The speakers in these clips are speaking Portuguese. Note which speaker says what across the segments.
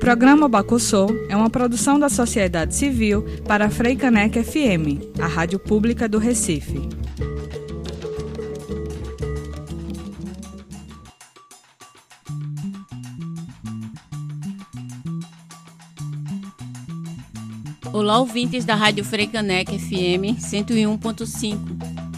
Speaker 1: Programa Bacossô é uma produção da sociedade civil para a Freicanec FM, a rádio pública do Recife.
Speaker 2: Olá, ouvintes da Rádio Freicanec FM 101.5.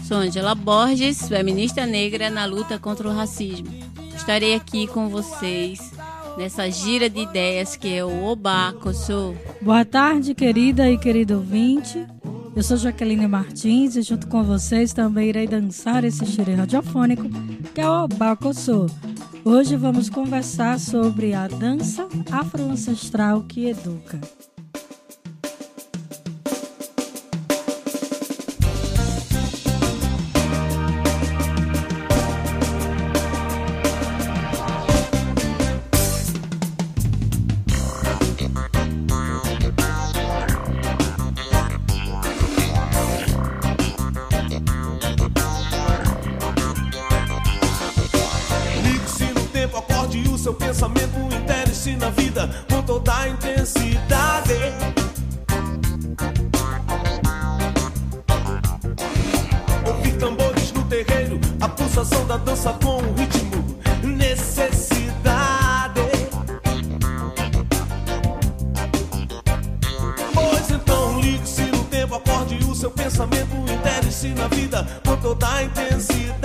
Speaker 2: Sou Angela Borges, feminista negra na luta contra o racismo. Estarei aqui com vocês nessa gira de ideias que é o Obaco. Sou.
Speaker 3: Boa tarde, querida e querido ouvinte. Eu sou Jaqueline Martins e junto com vocês também irei dançar esse xirê radiofônico que é o Obaco Sou. Hoje vamos conversar sobre a dança afro-ancestral que educa. disse na vida com toda a intensidade. Ouvir tambores no terreiro, a pulsação da dança com o ritmo, necessidade. Pois então ligue-se no tempo, acorde o seu pensamento, interesse na vida com toda a intensidade.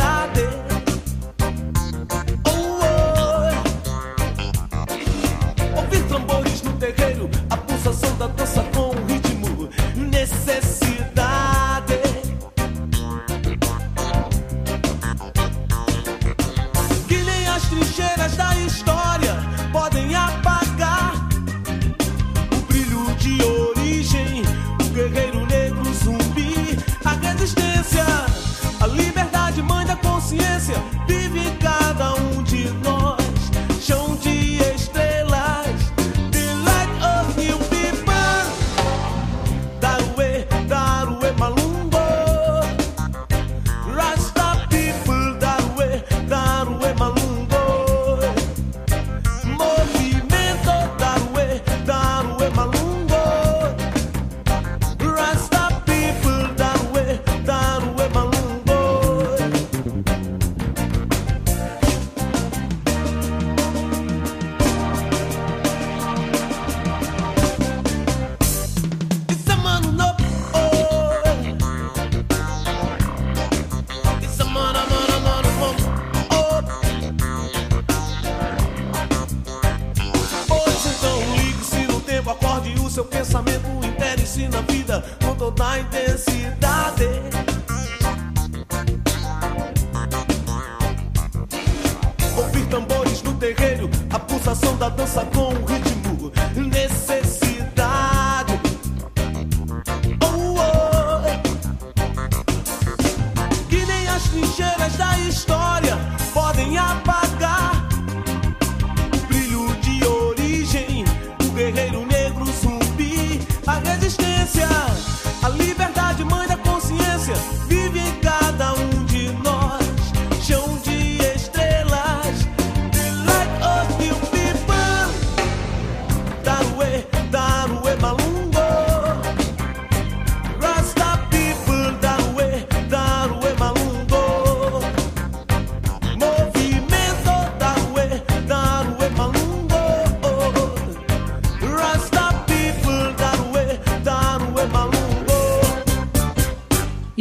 Speaker 3: da dança com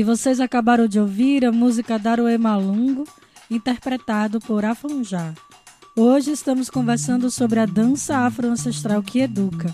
Speaker 3: vocês acabaram de ouvir a música Daruê Malungo, interpretado por Afonjá. Hoje estamos conversando sobre a dança afro-ancestral que educa.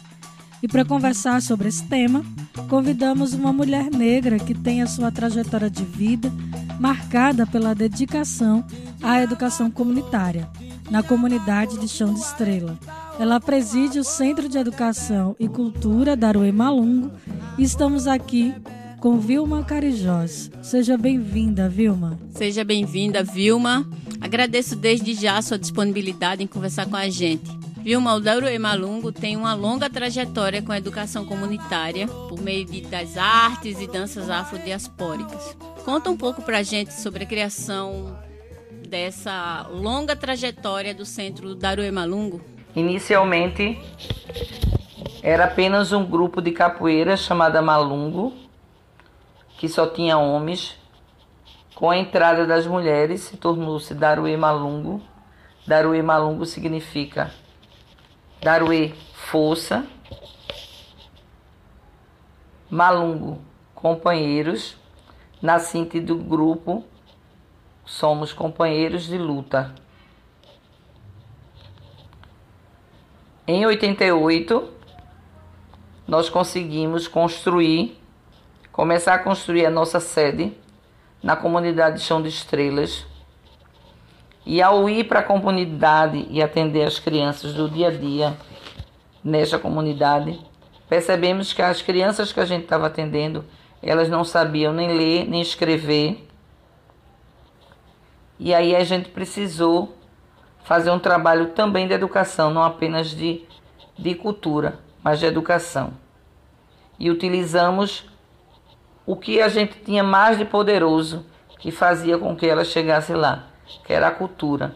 Speaker 3: E para conversar sobre esse tema, convidamos uma mulher negra que tem a sua trajetória de vida
Speaker 4: marcada pela dedicação à educação comunitária, na comunidade de Chão de Estrela. Ela preside o Centro de Educação e Cultura Daruê Malungo e estamos aqui com Vilma Carijós. Seja bem-vinda, Vilma.
Speaker 2: Seja bem-vinda, Vilma. Agradeço desde já a sua disponibilidade em conversar com a gente. Vilma, o Daruê Malungo tem uma longa trajetória com a educação comunitária por meio de, das artes e danças afrodiaspóricas. Conta um pouco pra gente sobre a criação dessa longa trajetória do Centro Daruê Malungo.
Speaker 5: Inicialmente era apenas um grupo de capoeira chamada Malungo, que só tinha homens. Com a entrada das mulheres, se tornou-se Daruê Malungo. Daruê Malungo significa Daruê, força. Malungo, companheiros. Nascente do grupo, somos companheiros de luta. Em 88, nós conseguimos construir começar a construir a nossa sede na comunidade Chão de Estrelas. E ao ir para a comunidade e atender as crianças do dia a dia nesta comunidade, percebemos que as crianças que a gente estava atendendo, elas não sabiam nem ler, nem escrever. E aí a gente precisou fazer um trabalho também de educação, não apenas de, de cultura, mas de educação. E utilizamos o que a gente tinha mais de poderoso que fazia com que ela chegasse lá, que era a cultura.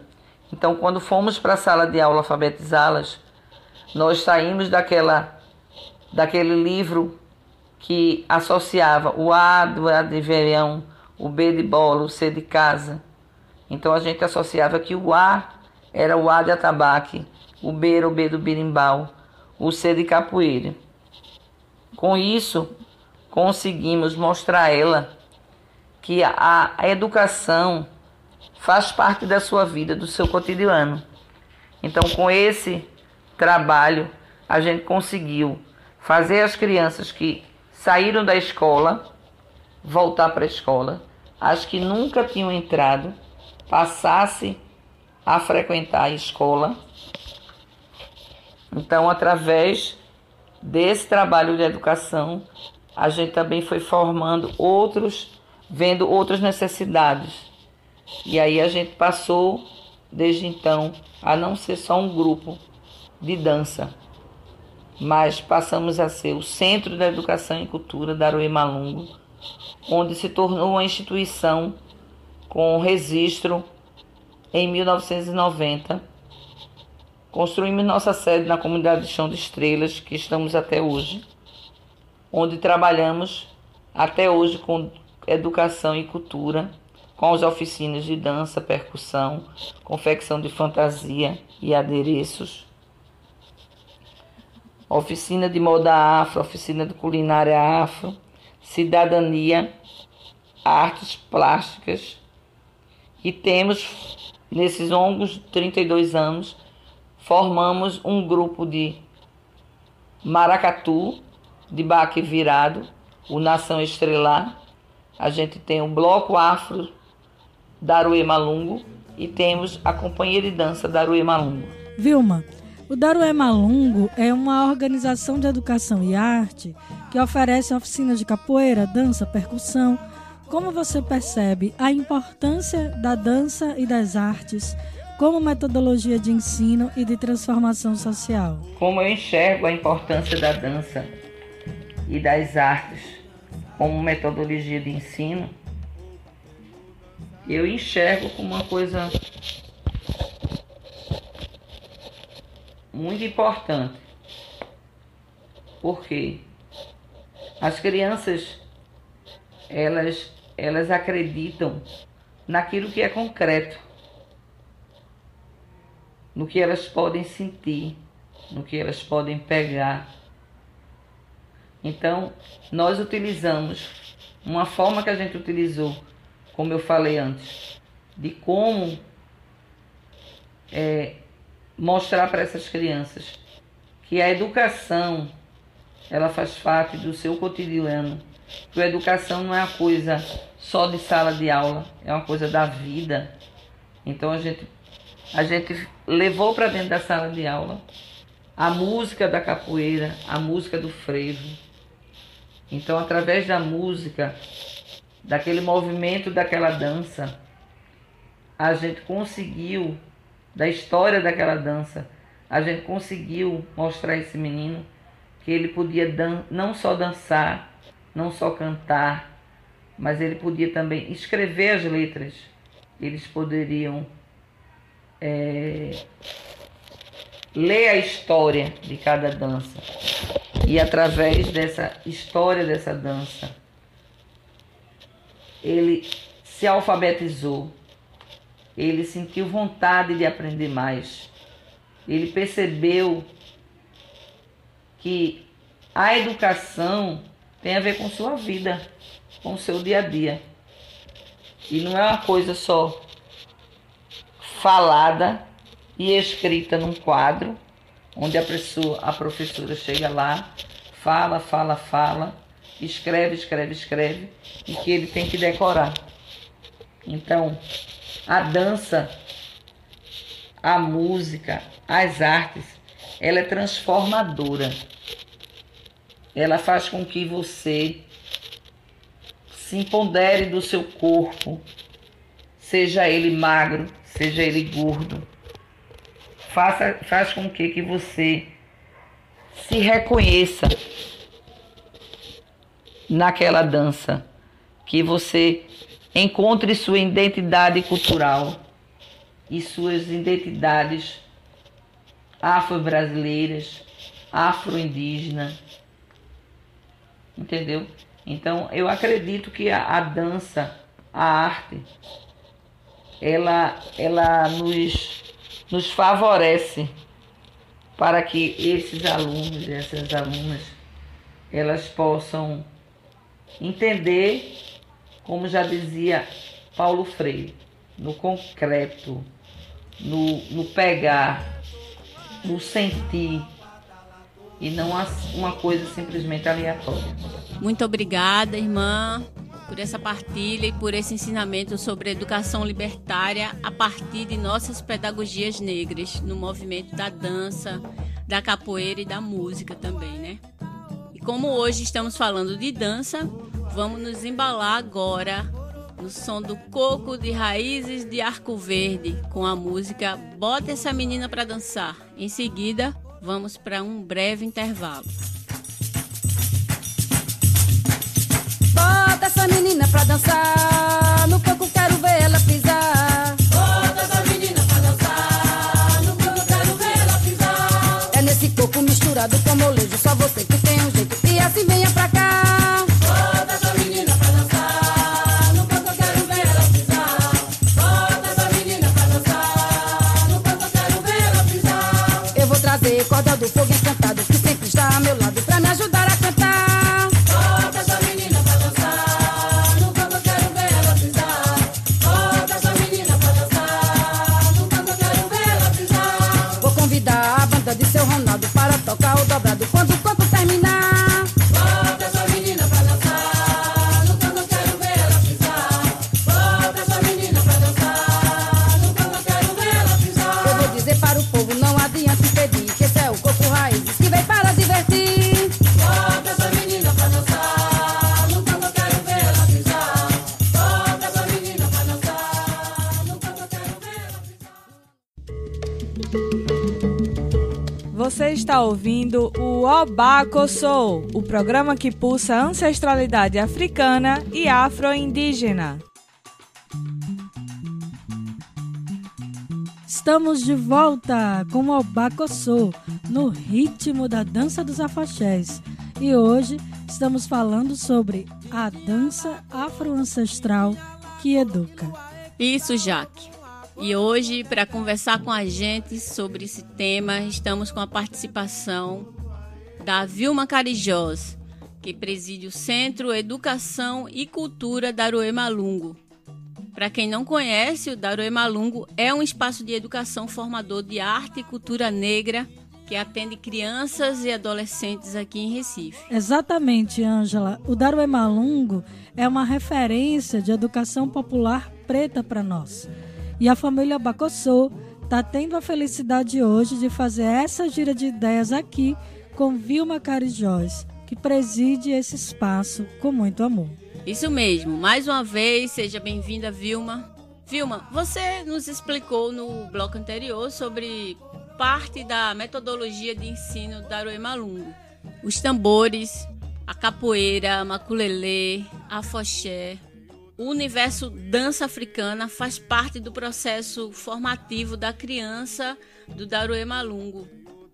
Speaker 5: Então, quando fomos para a sala de aula alfabetizá-las, nós saímos daquela, daquele livro que associava o A do A de verão, o B de bola, o C de casa. Então a gente associava que o A era o A de atabaque, o B era o B do birimbau, o C de capoeira. Com isso, conseguimos mostrar a ela que a, a educação faz parte da sua vida, do seu cotidiano. Então, com esse trabalho, a gente conseguiu fazer as crianças que saíram da escola voltar para a escola, as que nunca tinham entrado passasse a frequentar a escola. Então, através desse trabalho de educação, a gente também foi formando outros, vendo outras necessidades. E aí a gente passou, desde então, a não ser só um grupo de dança, mas passamos a ser o Centro da Educação e Cultura da Aroê Malungo, onde se tornou uma instituição com registro em 1990. Construímos nossa sede na comunidade de Chão de Estrelas, que estamos até hoje onde trabalhamos até hoje com educação e cultura, com as oficinas de dança, percussão, confecção de fantasia e adereços, oficina de moda afro, oficina de culinária afro, cidadania, artes plásticas. E temos nesses longos 32 anos formamos um grupo de maracatu de baque virado, o Nação Estrelar. A gente tem o Bloco Afro Daruê Malungo e temos a Companhia de Dança Daruê Malungo.
Speaker 4: Vilma, o Daruê Malungo é uma organização de educação e arte que oferece oficinas de capoeira, dança, percussão. Como você percebe a importância da dança e das artes como metodologia de ensino e de transformação social?
Speaker 5: Como eu enxergo a importância da dança e das artes como metodologia de ensino, eu enxergo como uma coisa muito importante. Porque as crianças elas elas acreditam naquilo que é concreto, no que elas podem sentir, no que elas podem pegar então, nós utilizamos uma forma que a gente utilizou, como eu falei antes, de como é, mostrar para essas crianças que a educação ela faz parte do seu cotidiano que a educação não é uma coisa só de sala de aula, é uma coisa da vida. Então a gente, a gente levou para dentro da sala de aula a música da capoeira, a música do frevo. Então, através da música, daquele movimento, daquela dança, a gente conseguiu, da história daquela dança, a gente conseguiu mostrar a esse menino que ele podia não só dançar, não só cantar, mas ele podia também escrever as letras. Eles poderiam é, ler a história de cada dança. E através dessa história dessa dança, ele se alfabetizou, ele sentiu vontade de aprender mais, ele percebeu que a educação tem a ver com sua vida, com o seu dia a dia. E não é uma coisa só falada e escrita num quadro, onde a, pessoa, a professora chega lá, fala, fala, fala, escreve, escreve, escreve, e que ele tem que decorar. Então, a dança, a música, as artes, ela é transformadora. Ela faz com que você se empodere do seu corpo, seja ele magro, seja ele gordo, faça, faz com que, que você se reconheça naquela dança, que você encontre sua identidade cultural e suas identidades afro-brasileiras, afro-indígena, entendeu? Então, eu acredito que a, a dança, a arte, ela, ela nos nos favorece para que esses alunos e essas alunas elas possam entender, como já dizia Paulo Freire, no concreto, no, no pegar, no sentir e não uma coisa simplesmente aleatória.
Speaker 2: Muito obrigada, irmã por essa partilha e por esse ensinamento sobre educação libertária a partir de nossas pedagogias negras no movimento da dança, da capoeira e da música também, né? E como hoje estamos falando de dança, vamos nos embalar agora no som do coco de raízes de arco verde com a música Bota essa menina para dançar. Em seguida, vamos para um breve intervalo.
Speaker 6: Menina pra dançar.
Speaker 1: Você está ouvindo o Obaco Soul, o programa que pulsa ancestralidade africana e afro-indígena.
Speaker 4: Estamos de volta com o Obaco Soul, no ritmo da dança dos afaxés. E hoje estamos falando sobre a dança afro-ancestral que educa.
Speaker 2: Isso, Jaque. E hoje, para conversar com a gente sobre esse tema, estamos com a participação da Vilma Carijós, que preside o Centro Educação e Cultura Daruê Malungo. Para quem não conhece, o Daruê Malungo é um espaço de educação formador de arte e cultura negra que atende crianças e adolescentes aqui em Recife.
Speaker 4: Exatamente, Ângela. O Daruê Malungo é uma referência de educação popular preta para nós. E a família Bacossô está tendo a felicidade hoje de fazer essa gira de ideias aqui com Vilma Carijós, que preside esse espaço com muito amor.
Speaker 2: Isso mesmo. Mais uma vez, seja bem-vinda, Vilma. Vilma, você nos explicou no bloco anterior sobre parte da metodologia de ensino da Aroe Malungo. Os tambores, a capoeira, a maculelê, a foché. O universo dança africana faz parte do processo formativo da criança do Daruê Malungo.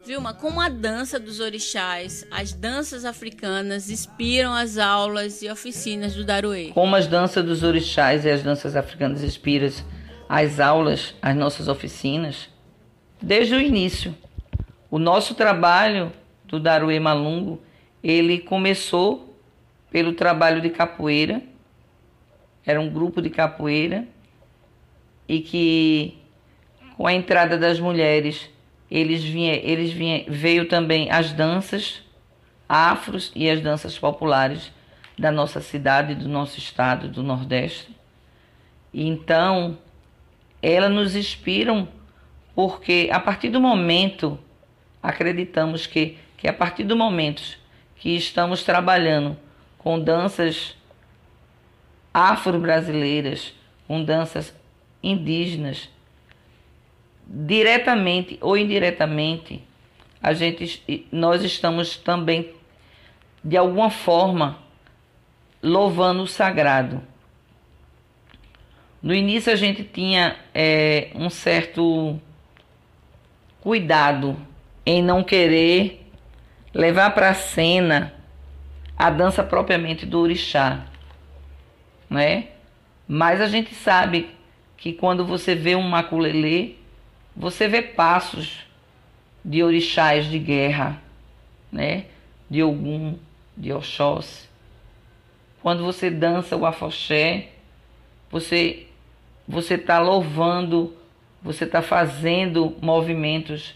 Speaker 2: Vilma, como a dança dos orixás, as danças africanas inspiram as aulas e oficinas do Daruê?
Speaker 5: Como as danças dos orixás e as danças africanas inspiram as aulas, as nossas oficinas, desde o início. O nosso trabalho do Daruê Malungo, ele começou pelo trabalho de capoeira. Era um grupo de capoeira e que com a entrada das mulheres, eles vinha, eles vinha, veio também as danças afros e as danças populares da nossa cidade, do nosso estado, do Nordeste. Então, elas nos inspiram porque a partir do momento, acreditamos que, que a partir do momento que estamos trabalhando com danças afro-brasileiras, com danças indígenas, diretamente ou indiretamente, a gente, nós estamos também, de alguma forma, louvando o sagrado. No início a gente tinha é, um certo cuidado em não querer levar para a cena a dança propriamente do orixá, né? Mas a gente sabe que quando você vê um maculelê, você vê passos de orixás de guerra, né? De Ogum, de Oxóssi. Quando você dança o afoxé, você você está louvando, você está fazendo movimentos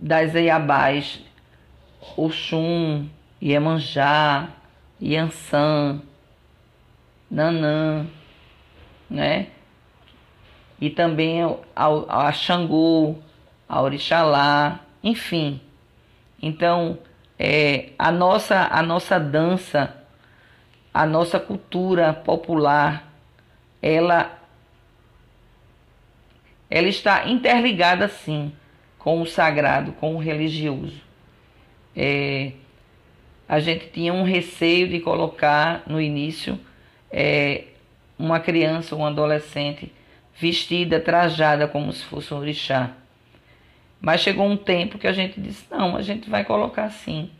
Speaker 5: das Eiabás, Oxum, Iemanjá, Yansan, Nanã, né? E também a, a Xangô, a Orixalá, enfim. Então, é, a, nossa, a nossa dança, a nossa cultura popular, ela, ela está interligada, sim, com o sagrado, com o religioso. É, a gente tinha um receio de colocar no início é, uma criança ou um adolescente vestida, trajada como se fosse um orixá. Mas chegou um tempo que a gente disse: não, a gente vai colocar sim.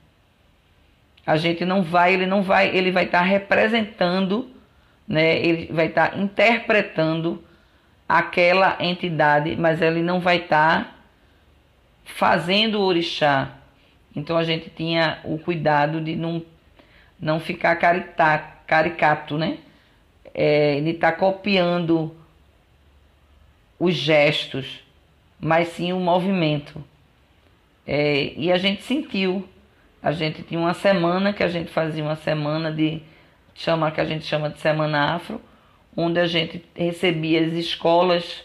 Speaker 5: A gente não vai, ele não vai, ele vai estar tá representando, né? Ele vai estar tá interpretando aquela entidade, mas ele não vai estar tá fazendo o orixá. Então a gente tinha o cuidado de não, não ficar carita, caricato, né? É, de estar tá copiando os gestos, mas sim o movimento. É, e a gente sentiu. A gente tinha uma semana que a gente fazia uma semana de chama que a gente chama de semana afro, onde a gente recebia as escolas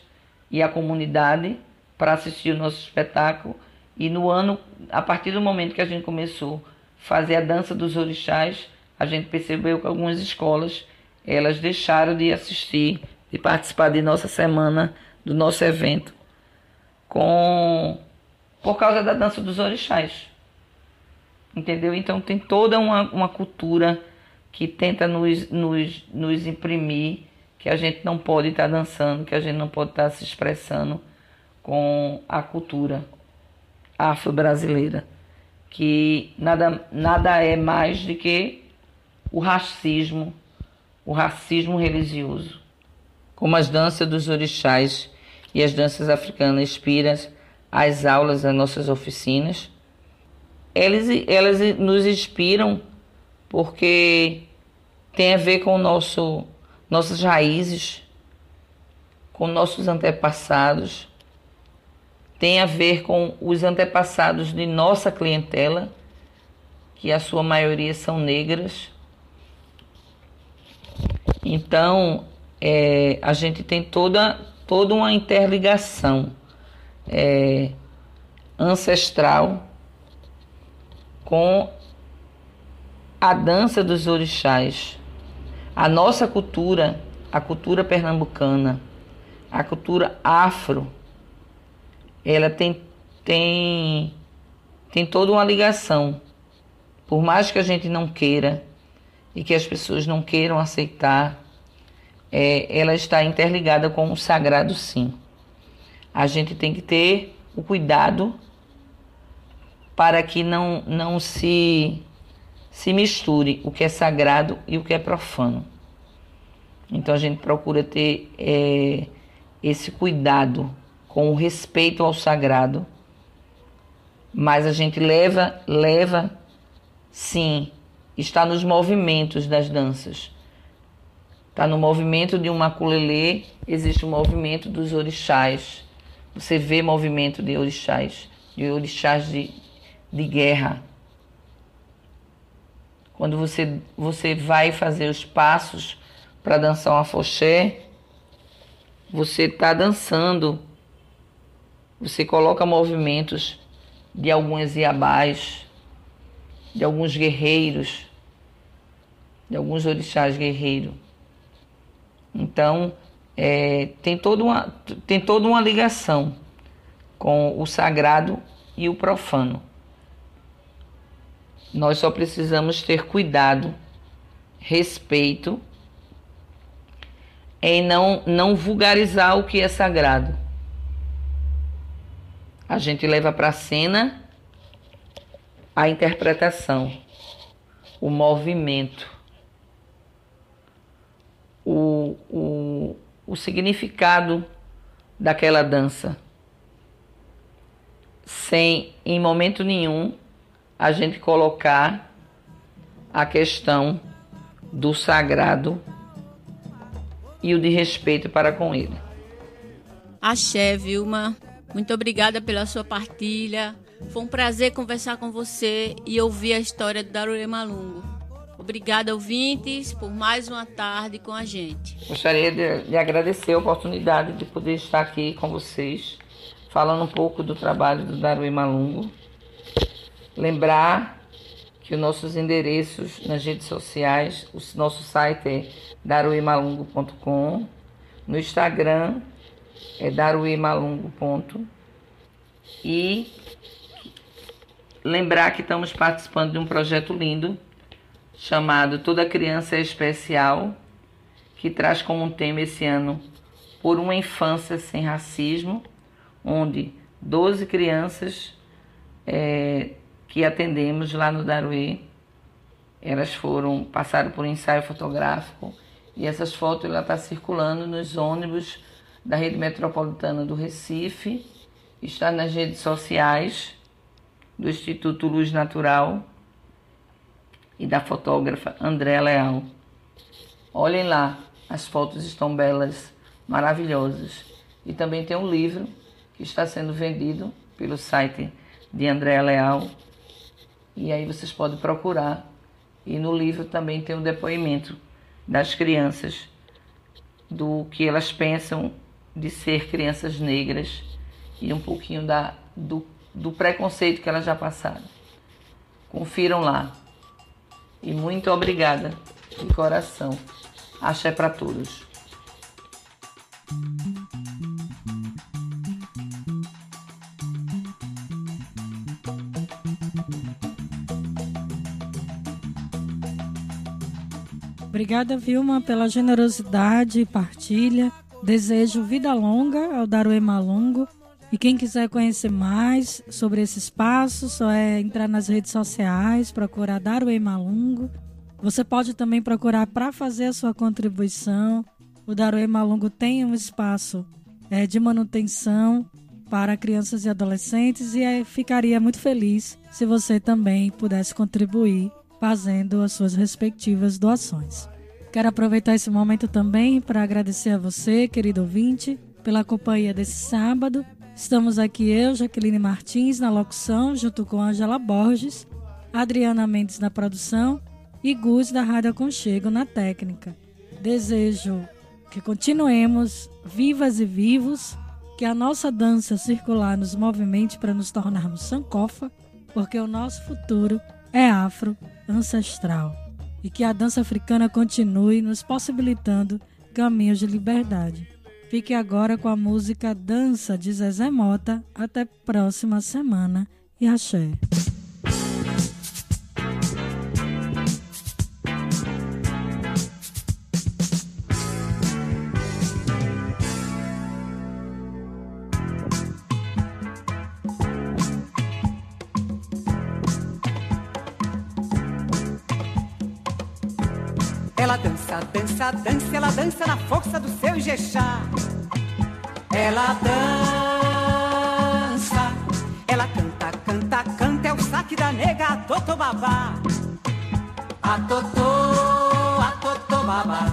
Speaker 5: e a comunidade para assistir o nosso espetáculo. E no ano, a partir do momento que a gente começou a fazer a dança dos orixás, a gente percebeu que algumas escolas elas deixaram de assistir, de participar de nossa semana, do nosso evento, com por causa da dança dos orixás. Entendeu? Então tem toda uma, uma cultura que tenta nos, nos, nos imprimir que a gente não pode estar tá dançando, que a gente não pode estar tá se expressando com a cultura afro-brasileira, que nada, nada é mais do que o racismo, o racismo religioso. Como as danças dos orixás e as danças africanas inspiram as aulas das nossas oficinas, elas, elas nos inspiram porque tem a ver com nosso, nossas raízes, com nossos antepassados, tem a ver com os antepassados de nossa clientela, que a sua maioria são negras. Então, é, a gente tem toda, toda uma interligação é, ancestral com a dança dos orixás. A nossa cultura, a cultura pernambucana, a cultura afro, ela tem, tem, tem toda uma ligação. Por mais que a gente não queira e que as pessoas não queiram aceitar, é, ela está interligada com o sagrado, sim. A gente tem que ter o cuidado para que não, não se, se misture o que é sagrado e o que é profano. Então a gente procura ter é, esse cuidado com o respeito ao sagrado, mas a gente leva, leva, sim, está nos movimentos das danças. Está no movimento de um maculelê, existe o movimento dos orixás. Você vê movimento de orixás, de orixás de, de guerra. Quando você, você vai fazer os passos para dançar um afoxé, você está dançando, você coloca movimentos de algumas iabás, de alguns guerreiros, de alguns orixás guerreiros. Então, é, tem, toda uma, tem toda uma ligação com o sagrado e o profano. Nós só precisamos ter cuidado, respeito em não, não vulgarizar o que é sagrado. A gente leva para a cena a interpretação, o movimento, o, o, o significado daquela dança, sem em momento nenhum a gente colocar a questão do sagrado e o de respeito para com ele.
Speaker 2: Axé, Vilma. Muito obrigada pela sua partilha. Foi um prazer conversar com você e ouvir a história do Darure Malungo. Obrigada, ouvintes, por mais uma tarde com a gente.
Speaker 5: Gostaria de, de agradecer a oportunidade de poder estar aqui com vocês, falando um pouco do trabalho do Darui Malungo. Lembrar que os nossos endereços nas redes sociais, o nosso site é daruimalungo.com, no Instagram é daruimalungo. E lembrar que estamos participando de um projeto lindo chamado Toda Criança é Especial, que traz como tema esse ano Por uma Infância Sem Racismo, onde 12 crianças é, que atendemos lá no Daruê, elas foram, passaram por um ensaio fotográfico e essas fotos ela está circulando nos ônibus da rede metropolitana do Recife, está nas redes sociais do Instituto Luz Natural e da fotógrafa André Leal. Olhem lá, as fotos estão belas, maravilhosas. E também tem um livro que está sendo vendido pelo site de André Leal. E aí vocês podem procurar. E no livro também tem um depoimento das crianças, do que elas pensam de ser crianças negras e um pouquinho da, do, do preconceito que elas já passaram. Confiram lá. E muito obrigada de coração. Axé para todos.
Speaker 4: Obrigada, Vilma, pela generosidade e partilha. Desejo vida longa ao Daruê Malungo. E quem quiser conhecer mais sobre esse espaço, só é entrar nas redes sociais, procurar Daruê Malungo. Você pode também procurar para fazer a sua contribuição. O Daruê Malungo tem um espaço é, de manutenção para crianças e adolescentes e é, ficaria muito feliz se você também pudesse contribuir fazendo as suas respectivas doações. Quero aproveitar esse momento também para agradecer a você, querido ouvinte, pela companhia desse sábado. Estamos aqui eu, Jaqueline Martins, na locução, junto com Angela Borges, Adriana Mendes na produção e Gus da Rádio Aconchego na técnica. Desejo que continuemos vivas e vivos, que a nossa dança circular nos movimente para nos tornarmos sankofa, porque o nosso futuro é afro ancestral e que a dança africana continue nos possibilitando caminhos de liberdade. Fique agora com a música Dança de Zezé Mota. Até próxima semana e axé.
Speaker 7: Dança, dança, ela dança na força do seu Ijexá. Ela dança, ela canta, canta, canta, é o saque da nega, a Totô Babá. A Totô, a Totô Babá.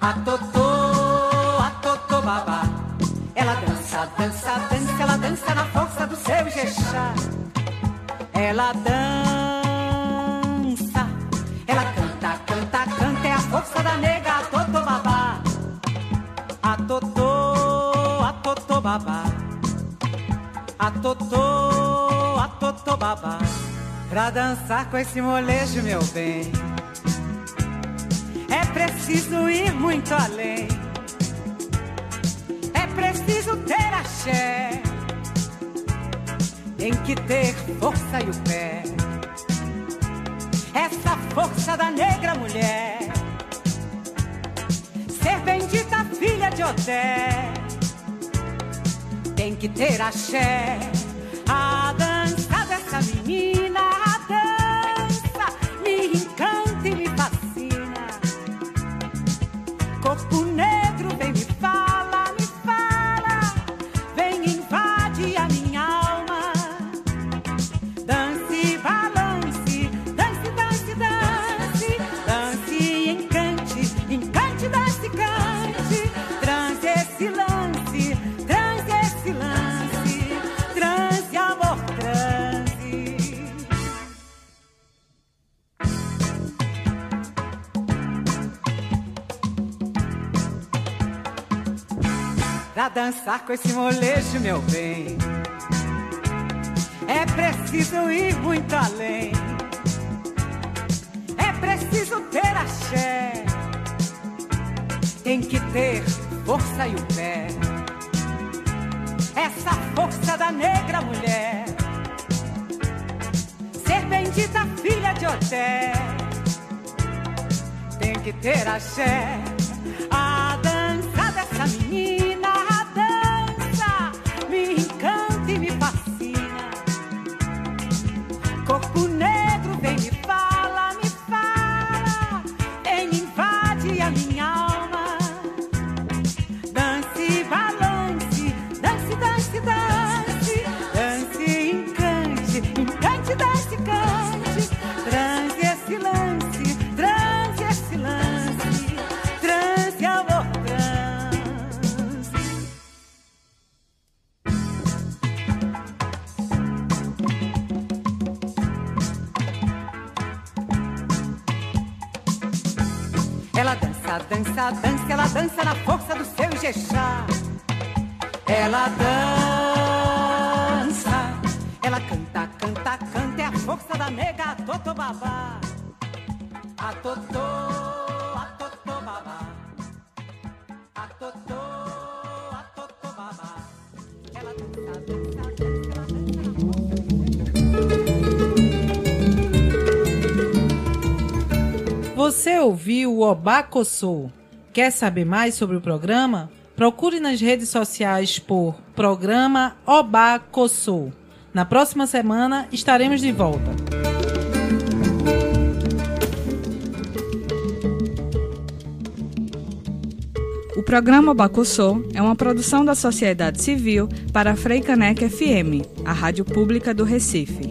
Speaker 7: A Totô, a Totô Babá. Ela dança, dança, dança, ela dança na força do seu Ijexá. Ela dança, ela canta, canta, canta, força da nega, a Totô Babá. A Totô, a Totô Babá. A Totô, a Totô Babá. Pra dançar com esse molejo, meu bem, é preciso ir muito além. É preciso ter axé. Tem que ter força e o pé. Essa força da negra mulher. Ser bendita filha de Oté. Tem que ter axé. A dança dessa menina, dançar com esse molejo, meu bem, é preciso ir muito além. É preciso ter axé. Tem que ter força e o pé. Essa força da negra mulher. Ser bendita filha de Oté. Tem que ter axé. A dança dessa menina, Ijexá. Ela dança, ela canta, canta, canta, é a força da nega, a Totô Babá. A Totô, a Totô Babá. A Totô, a Totô Babá. Ela dança, dança, dança, dança
Speaker 8: Você ouviu o Obacossô? Quer saber mais sobre o programa? Procure nas redes sociais por Programa Obacossô. Na próxima semana estaremos de volta.
Speaker 1: O programa Bacussô é uma produção da sociedade civil para a Freicanec FM, a rádio pública do Recife.